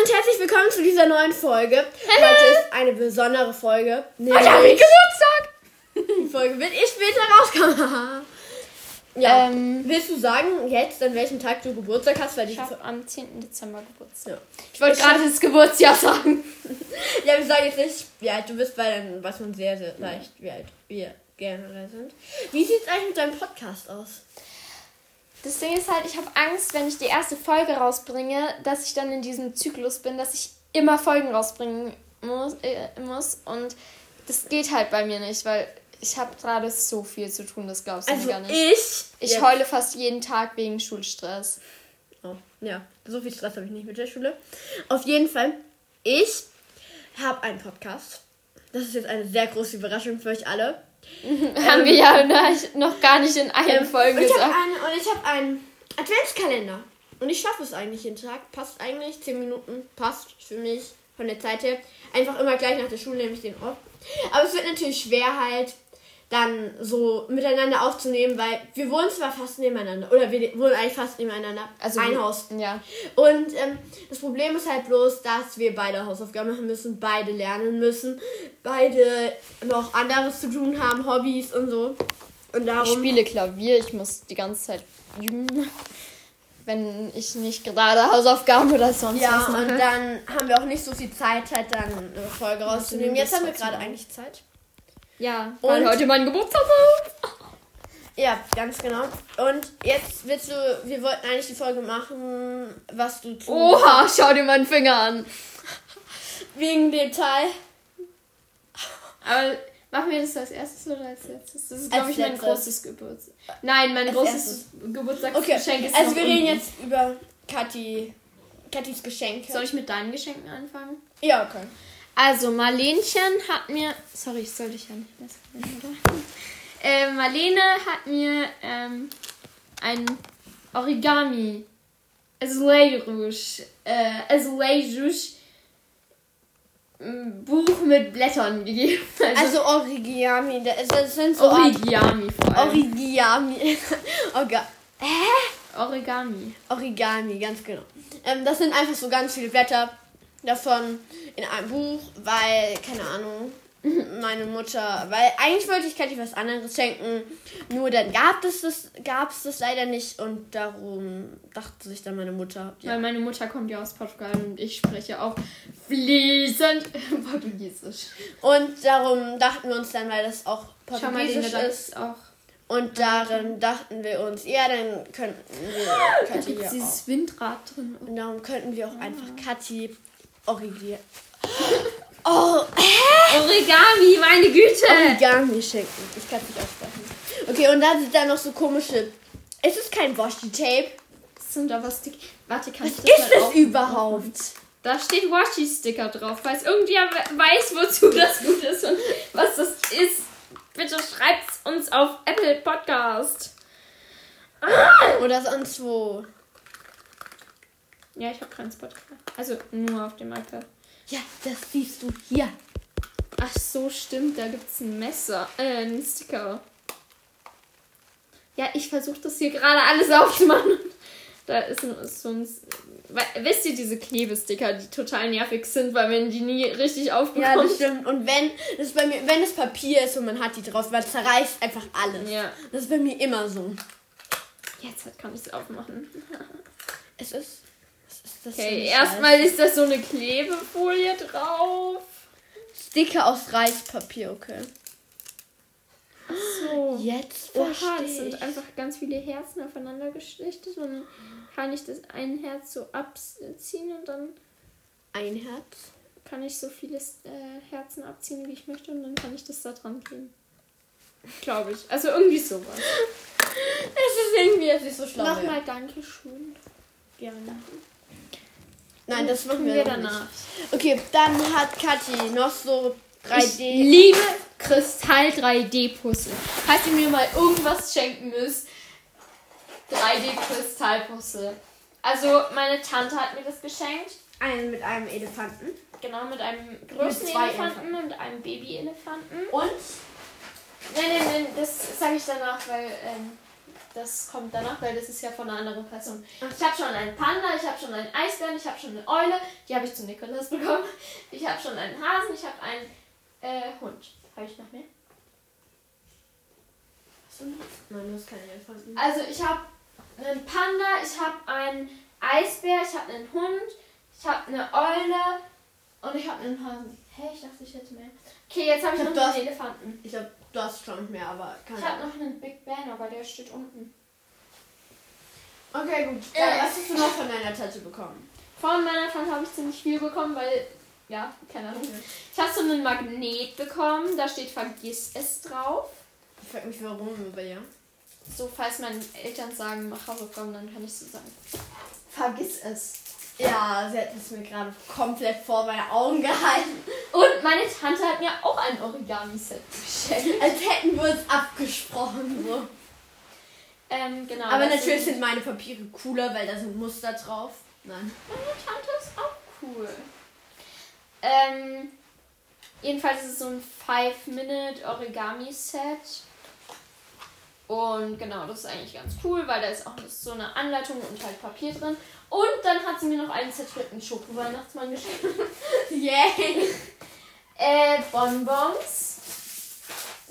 und herzlich willkommen zu dieser neuen Folge. Heute ist eine besondere Folge. Heute habe ich Geburtstag! Die Folge wird ich später rauskommen. ja. Ähm, Willst du sagen jetzt, an welchem Tag du Geburtstag hast? Weil ich habe am 10. Dezember Geburtstag. ja. Ich wollte gerade das Geburtsjahr sagen. ja, wir sagen jetzt nicht, wie alt du bist, weil dann weiß man sehr, sehr leicht, wie alt wir generell sind. Wie sieht es eigentlich mit deinem Podcast aus? Das Ding ist halt, ich habe Angst, wenn ich die erste Folge rausbringe, dass ich dann in diesem Zyklus bin, dass ich immer Folgen rausbringen muss. Äh, muss. Und das geht halt bei mir nicht, weil ich habe gerade so viel zu tun, das glaubst du Also gar nicht. ich. Ich ja. heule fast jeden Tag wegen Schulstress. Oh, ja, so viel Stress habe ich nicht mit der Schule. Auf jeden Fall, ich habe einen Podcast. Das ist jetzt eine sehr große Überraschung für euch alle. Haben wir ja noch- gar nicht in allen Ähm, Folgen und ich gesagt. habe einen, und ich habe einen Adventskalender. Und ich schaffe es eigentlich jeden Tag. Passt eigentlich. 10 Minuten passt für mich von der Zeit her. Einfach immer gleich nach der Schule nehme ich den auf. Aber es wird natürlich schwer halt dann so miteinander aufzunehmen, weil wir wohnen zwar fast nebeneinander. Oder wir wohnen eigentlich fast nebeneinander. Also ein wir- Haus. Ja. Und ähm, das Problem ist halt bloß, dass wir beide Hausaufgaben machen müssen, beide lernen müssen, beide noch anderes zu tun haben, Hobbys und so. Und Ich darum. spiele Klavier, ich muss die ganze Zeit üben. Wenn ich nicht gerade Hausaufgaben oder sonst Ja, was mache. und dann haben wir auch nicht so viel Zeit, halt dann eine Folge rauszunehmen. Jetzt haben wir gerade eigentlich Zeit. Ja, Und- weil heute mein Geburtstag ist. Ja, ganz genau. Und jetzt willst du, wir wollten eigentlich die Folge machen, was du tust. Oha, schau dir meinen Finger an. Wegen Detail. Aber machen wir das als erstes oder als letztes? Das ist, glaube ich, mein letztes. großes Geburtstag. Nein, mein Als großes Okay, Geburtstagsgeschenk ist also wir reden unten. jetzt über Kathi, Kathis Geschenke. Soll ich mit deinen Geschenken anfangen? Ja, okay. Also, Marlenchen hat mir. Sorry, ich soll dich ja nicht besser nennen, oder? Äh, Marlene hat mir ähm, ein Origami. Azulejo Rouge. Äh, Rouge. ähm, Buch mit Blättern gegeben. Also Origami, das das sind so Origami vor allem. Origami. Orga Origami. Origami, ganz genau. Ähm, das sind einfach so ganz viele Blätter davon in einem Buch, weil, keine Ahnung, meine Mutter, weil eigentlich wollte ich Kathi was anderes schenken, nur dann gab es das, gab es das leider nicht und darum dachte sich dann meine Mutter, ja, Weil meine Mutter kommt ja aus Portugal und ich spreche auch fließend Portugiesisch. und darum dachten wir uns dann, weil das auch mal, portugiesisch da ist auch. und darin dachten wir uns, ja, dann könnten wir Kathi Ist ja auch. dieses Windrad drin. Und darum könnten wir auch einfach Kathi Origami. Oh, Origami, meine Güte! Origami schenken. Ich kann es nicht aussprechen. Okay, und dann sind da noch so komische. Ist es kein Washi-Tape? Sind da was dick? Warte, kann Was ich das ist das überhaupt? Da steht Washi-Sticker drauf. Falls irgendjemand weiß, wozu das gut ist und was das ist, bitte schreibt's uns auf Apple Podcast. Oder sonst wo? Ja, ich habe keinen Spotify. Also nur auf dem iPad. Ja, das siehst du hier. Ach so, stimmt. Da gibt's ein Messer. Äh, ein Sticker. Ja, ich versuche das hier gerade alles aufzumachen. Da ist, ein, ist so ein. Wisst ihr diese Klebesticker, die total nervig sind, weil man die nie richtig Ja, aufbekommt? das stimmt. Und wenn das bei mir, wenn es Papier ist und man hat die drauf, man zerreißt einfach alles. Ja. Das ist bei mir immer so. Jetzt kann ich es aufmachen. Es ist. Das Okay, erstmal ist da so eine Klebefolie drauf. Sticker aus Reispapier, okay. So. Jetzt Oha, verstehe das sind ich. einfach ganz viele Herzen aufeinander geschlichtet und dann kann ich das ein Herz so abziehen und dann ein Herz. kann ich so viele äh, Herzen abziehen, wie ich möchte und dann kann ich das da dran kleben. Glaube ich. Also irgendwie sowas. Es ist irgendwie jetzt nicht so schlau. Nochmal Dankeschön. Gerne. Nein, das machen wir, wir danach. Nicht. Okay, dann hat Kathi noch so Ich 3D. liebe Kristall 3D Puzzle. Falls ihr mir mal irgendwas schenken müsst, 3D Kristall Puzzle. Also meine Tante hat mir das geschenkt. Einen mit einem Elefanten. Genau, mit einem größten Mit zwei Elefanten und einem Baby-Elefanten. Und? Nein, nein, nein, das sage ich danach, weil ähm, das kommt danach, weil das ist ja von einer anderen Person. Ich habe schon einen Panda, ich habe schon einen Eisbären, ich habe schon eine Eule, die habe ich zu Nikolas bekommen. Ich habe schon einen Hasen, ich habe einen äh, Hund. Habe ich noch mehr? Nein, du hast keine Elefanten. Also ich habe einen Panda, ich habe einen Eisbär, ich habe einen Hund, ich habe eine Eule und ich habe einen Hasen. Hä, ich dachte, ich hätte mehr. Okay, jetzt habe ich, noch einen Elefanten. Ich glaube, du hast schon mehr, aber keine Ich habe noch einen Big Ben, aber der steht unten. Okay, gut. Äh. Äh, was hast du noch von deiner Tante bekommen? Von meiner Tante habe ich ziemlich viel bekommen, weil, ja, keine Ahnung. Ich habe so einen Magnet bekommen, da steht Vergiss es drauf. Ich frag mich, warum aber ja. So, falls meine Eltern sagen, mach Hausaufgaben, dann kann ich so sagen. Vergiss es. Ja, sie hat es mir gerade komplett vor meine Augen gehalten. Und meine Tante hat mir auch ein Origami-Set geschenkt. Als hätten wir uns abgesprochen. So. Ähm, genau. Aber natürlich sind- sind meine Papiere cooler, weil da sind Muster drauf. Nein. Meine Tante ist auch cool. Ähm, jedenfalls ist es so ein 5-Minute-Origami-Set. Und genau, das ist eigentlich ganz cool, weil da ist auch so eine Anleitung und halt Papier drin. Und dann hat sie mir noch einen zertritten Schoko-Weihnachtsmann geschenkt. Yay! Äh, Bonbons.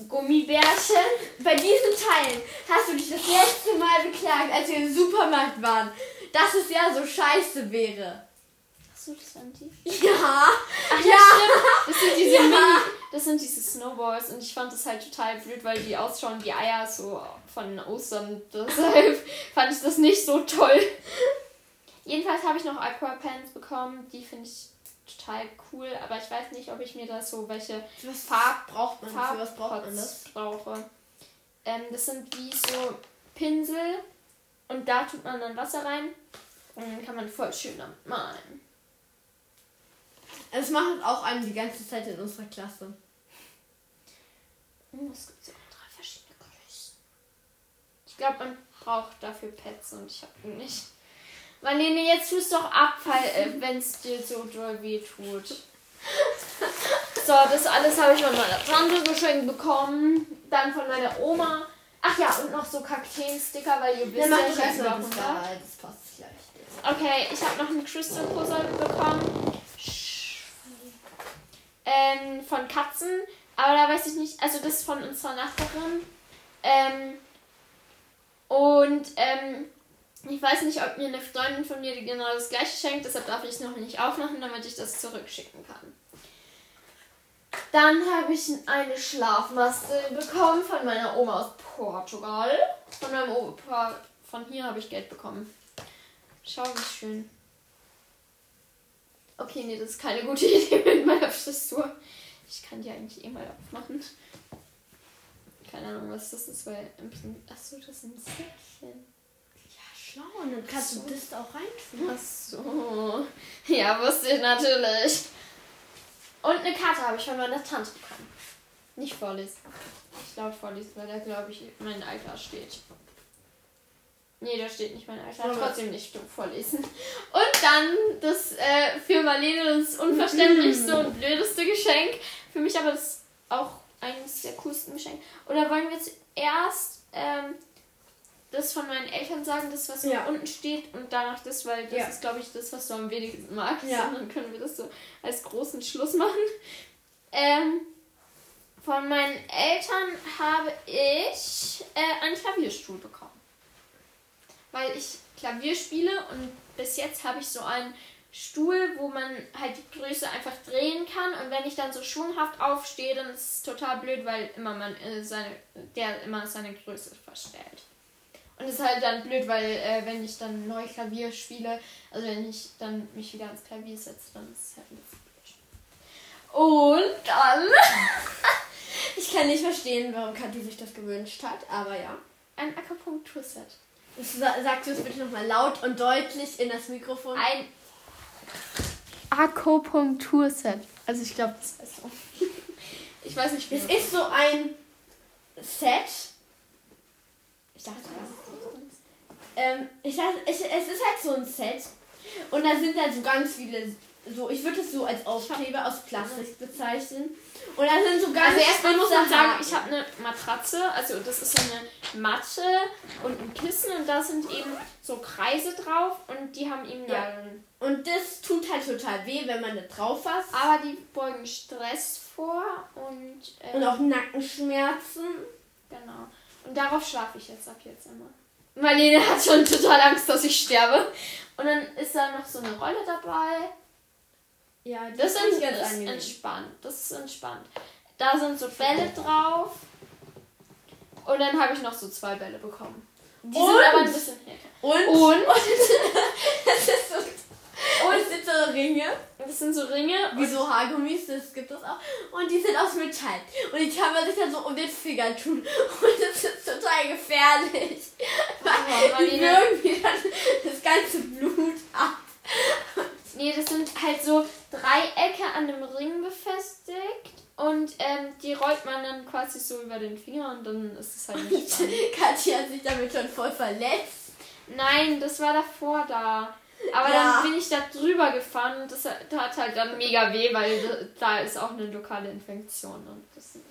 Gummibärchen. Bei diesen Teilen hast du dich das letzte Mal beklagt, als wir im Supermarkt waren, dass es ja so scheiße wäre. Achso, das waren die. Ja! Ach ja, stimmt. Das sind diese Ja. Mini, das sind diese Snowballs und ich fand das halt total blöd, weil die ausschauen wie Eier so von Ostern. Deshalb fand ich das nicht so toll. Jedenfalls habe ich noch Aquapants bekommen, die finde ich total cool, aber ich weiß nicht, ob ich mir da so welche Was Farb braucht man? Für was braucht man das? brauche. Ähm, das sind wie so Pinsel und da tut man dann Wasser rein und dann kann man voll schön damit malen. Es macht auch einen die ganze Zeit in unserer Klasse. Oh, es gibt sogar drei verschiedene Größen. Ich glaube, man braucht dafür Pets und ich habe nicht. Marlene, jetzt tust doch ab, äh, wenn es dir so doll weh tut. So, das alles habe ich von meiner Tante geschenkt bekommen. Dann von meiner Oma. Ach ja, und noch so Kakteen-Sticker, weil ihr wisst ja, ich habe mal das 100. da, das passt gleich. Okay, ich habe noch einen Crystal Puzzle bekommen. Ähm, von Katzen. Aber da weiß ich nicht, also das ist von unserer Nachbarin. Ähm, und ähm, ich weiß nicht, ob mir eine Freundin von mir genau das gleiche schenkt, deshalb darf ich es noch nicht aufmachen, damit ich das zurückschicken kann. Dann habe ich eine Schlafmaske bekommen von meiner Oma aus Portugal. Von meinem Opa, von hier habe ich Geld bekommen. Schau, wie schön. Okay, nee, das ist keine gute Idee mit meiner Frisur. Ich kann die eigentlich eh mal aufmachen. Keine Ahnung, was das ist, weil im Prin- Achso, das sind Säckchen. Schlau. Und dann kannst So. du das da auch reintun. Ach so. Ja, wusste ich natürlich. Und eine Karte habe ich von meiner Tante bekommen. Nicht vorlesen. Ich laut vorlesen, weil da glaube ich mein Alter steht. Nee, da steht nicht mein Alter. Ja. Trotzdem nicht vorlesen. Und dann das äh, für Marlene das unverständlichste und blödeste Geschenk. Für mich aber das auch eines der coolsten Geschenke. Oder wollen wir zuerst ähm, das von meinen Eltern sagen, das was Ja. hier unten steht und danach das, weil das Ja. ist, glaube ich, das, was du am wenigsten magst. Ja. Und dann können wir das so als großen Schluss machen. Ähm, von meinen Eltern habe ich äh, einen Klavierstuhl bekommen. Weil ich Klavier spiele und bis jetzt habe ich so einen Stuhl, wo man halt die Größe einfach drehen kann und wenn ich dann so schwunghaft aufstehe, dann ist es total blöd, weil immer man äh, seine, der immer seine Größe verstellt. Und es ist halt dann blöd, weil äh, wenn ich dann neu Klavier spiele, also wenn ich dann mich wieder ans Klavier setze, dann ist es halt ein bisschen blöd. Und dann Ich kann nicht verstehen, warum Kathi sich das gewünscht hat, aber ja. ein Akupunkturset. Sa- Sagst du es bitte nochmal laut und deutlich in das Mikrofon? Ein Akupunkturset. Also ich glaube, das heißt so. Ich weiß nicht, wie Es ist so ein Set. Ich dachte, das ist ähm, ich dachte, ich, es ist halt so ein Set, Und da sind dann so ganz viele, so ich würde es so als Aufkleber aus Plastik bezeichnen. Und da sind so ganz Also erstmal muss man sagen, ich habe eine Matratze, also das ist so eine Matte und ein Kissen und da sind eben so Kreise drauf und die haben eben Ja. Nadeln. Und das tut halt total weh, wenn man da drauf fasst. Aber die beugen Stress vor und, ähm, Und auch Nackenschmerzen. Darauf schlafe ich jetzt ab jetzt immer. Marlene hat schon total Angst, dass ich sterbe. Und dann ist da noch so eine Rolle dabei. Ja, Das ist, ist entspannt. Das ist entspannt. Da sind so Bälle drauf. Und dann habe ich noch so zwei Bälle bekommen. Die Und? sind aber ein bisschen härter. Und? Und das ist so. Und es sind so Ringe. das sind so Ringe. Wie so Haargummis, das gibt es auch. Und die sind aus Metall. Und die kann man sich dann so um den Finger tun. Und das ist total gefährlich. Weil Oh, die würgen mir dann das ganze Blut ab. Nee, das sind halt so Dreiecke an dem Ring befestigt. Und ähm, die rollt man dann quasi so über den Finger und dann ist es halt nicht. Katja hat sich damit schon voll verletzt. Nein, das war davor da. Aber Ja. dann bin ich da drüber gefahren und das hat hat halt dann mega weh, weil da- ist auch eine lokale Infektion. Und das ist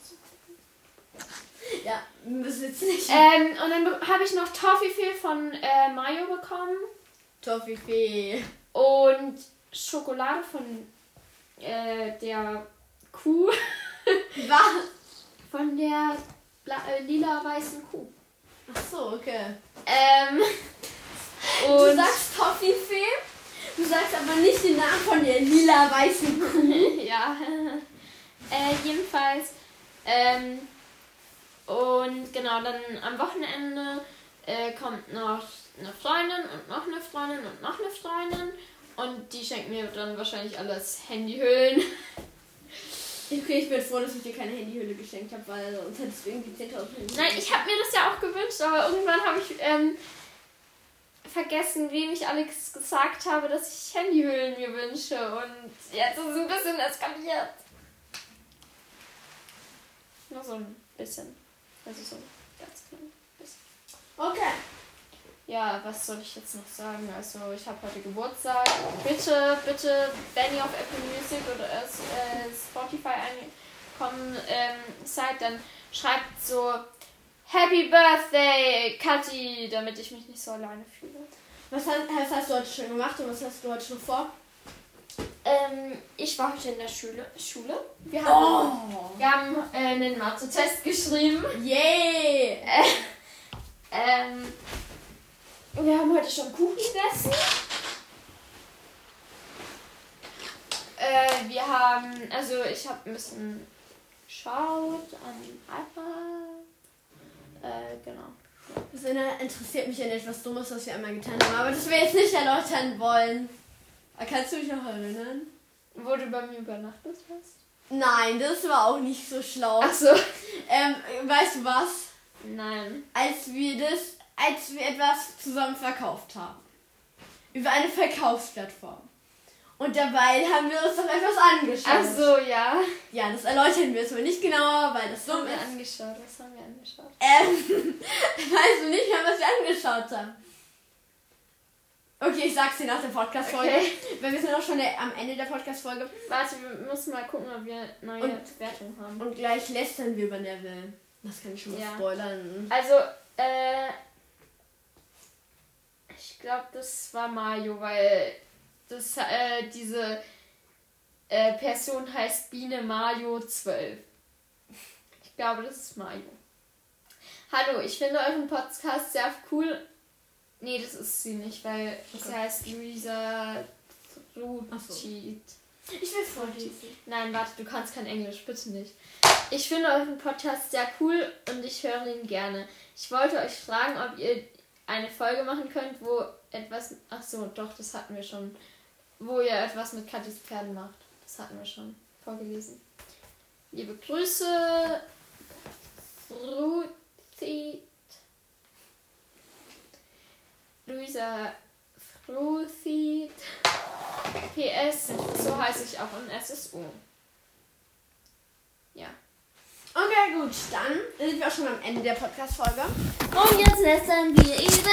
Ja, müssen jetzt nicht. ähm, und dann be- habe ich noch Toffifee von äh, Mayo bekommen Toffifee. und Schokolade von äh, der Kuh, Was? von der äh, lila-weißen Kuh. Ach so, okay. Ähm, Du und sagst Toffifee, du aber nicht den Namen von der lila-weißen Kuh. ja, äh, jedenfalls. Ähm, und genau, dann am Wochenende äh, kommt noch eine Freundin und noch eine Freundin und noch eine Freundin. Und die schenken mir dann wahrscheinlich alles Handyhüllen. Okay, ich bin froh, dass ich dir keine Handyhülle geschenkt habe, weil sonst hättest du irgendwie 10.000 Handy. Nein, ich habe mir das ja auch gewünscht, aber irgendwann habe ich ähm, vergessen, wem ich Alex gesagt habe, dass ich Handyhüllen mir wünsche. Und jetzt ist es ein bisschen eskaliert. Nur so ein bisschen. Also so ein ganz klein bisschen. Okay. Ja, was soll ich jetzt noch sagen? Also, ich habe heute Geburtstag. Bitte, bitte, wenn ihr auf Apple Music oder äh, Spotify eingekommen ähm, seid, dann schreibt so Happy Birthday, Kathi, damit ich mich nicht so alleine fühle. Was hast, was hast du heute schon gemacht und was hast du heute schon vor? Ähm, ich war heute in der Schule. Schule. Wir haben, Oh! wir haben äh, einen Mathe-Test geschrieben. Yay! Ähm, wir haben heute schon Kuchen gegessen. Äh, wir haben, also ich habe ein bisschen geschaut an iPad. Äh, genau. Das interessiert mich an etwas Dummes, was wir einmal getan haben, aber das wir jetzt nicht erläutern wollen. Kannst du dich noch erinnern? Wo du bei mir übernachtet hast? Nein, das war auch nicht so schlau. Ach so. Ähm, weißt du was? Nein. Als wir das, als wir etwas zusammen verkauft haben. Über eine Verkaufsplattform. Und dabei haben wir uns doch etwas angeschaut. Ach so, ja. Ja, das erläutern wir jetzt mal nicht genauer, weil das Was haben dumm wir ist. angeschaut? Was haben wir angeschaut? Ähm, weißt du nicht mehr, was wir angeschaut haben? Okay, ich sag's dir nach der Podcast-Folge. Okay. Weil wir sind auch schon der, am Ende der Podcast-Folge. Warte, wir müssen mal gucken, ob wir neue Und- Wertungen haben. Und gleich lästern wir über Neville. Das kann ich schon mal Ja. spoilern. Also, äh. Ich glaube, das war Mario, weil das, äh, diese äh, Person heißt Biene Mario 12. Ich glaube, das ist Mario. Hallo, ich finde euren Podcast sehr cool. Nee, das ist sie nicht, weil sie Okay. heißt Luisa so. Ruchit. Ich will vorlesen. Nein, warte, du kannst kein Englisch, bitte nicht. Ich finde euren Podcast sehr cool und ich höre ihn gerne. Ich wollte euch fragen, ob ihr eine Folge machen könnt, wo etwas. Ach so, doch, das hatten wir schon. Wo ihr etwas mit Katis Pferden macht. Das hatten wir schon vorgelesen. Liebe Grüße. Frutit. Luisa Frutit. PS, so heiße ich auch im SSU. Ja. Okay, gut. Dann sind wir auch schon am Ende der Podcast-Folge. Und jetzt lästern wir über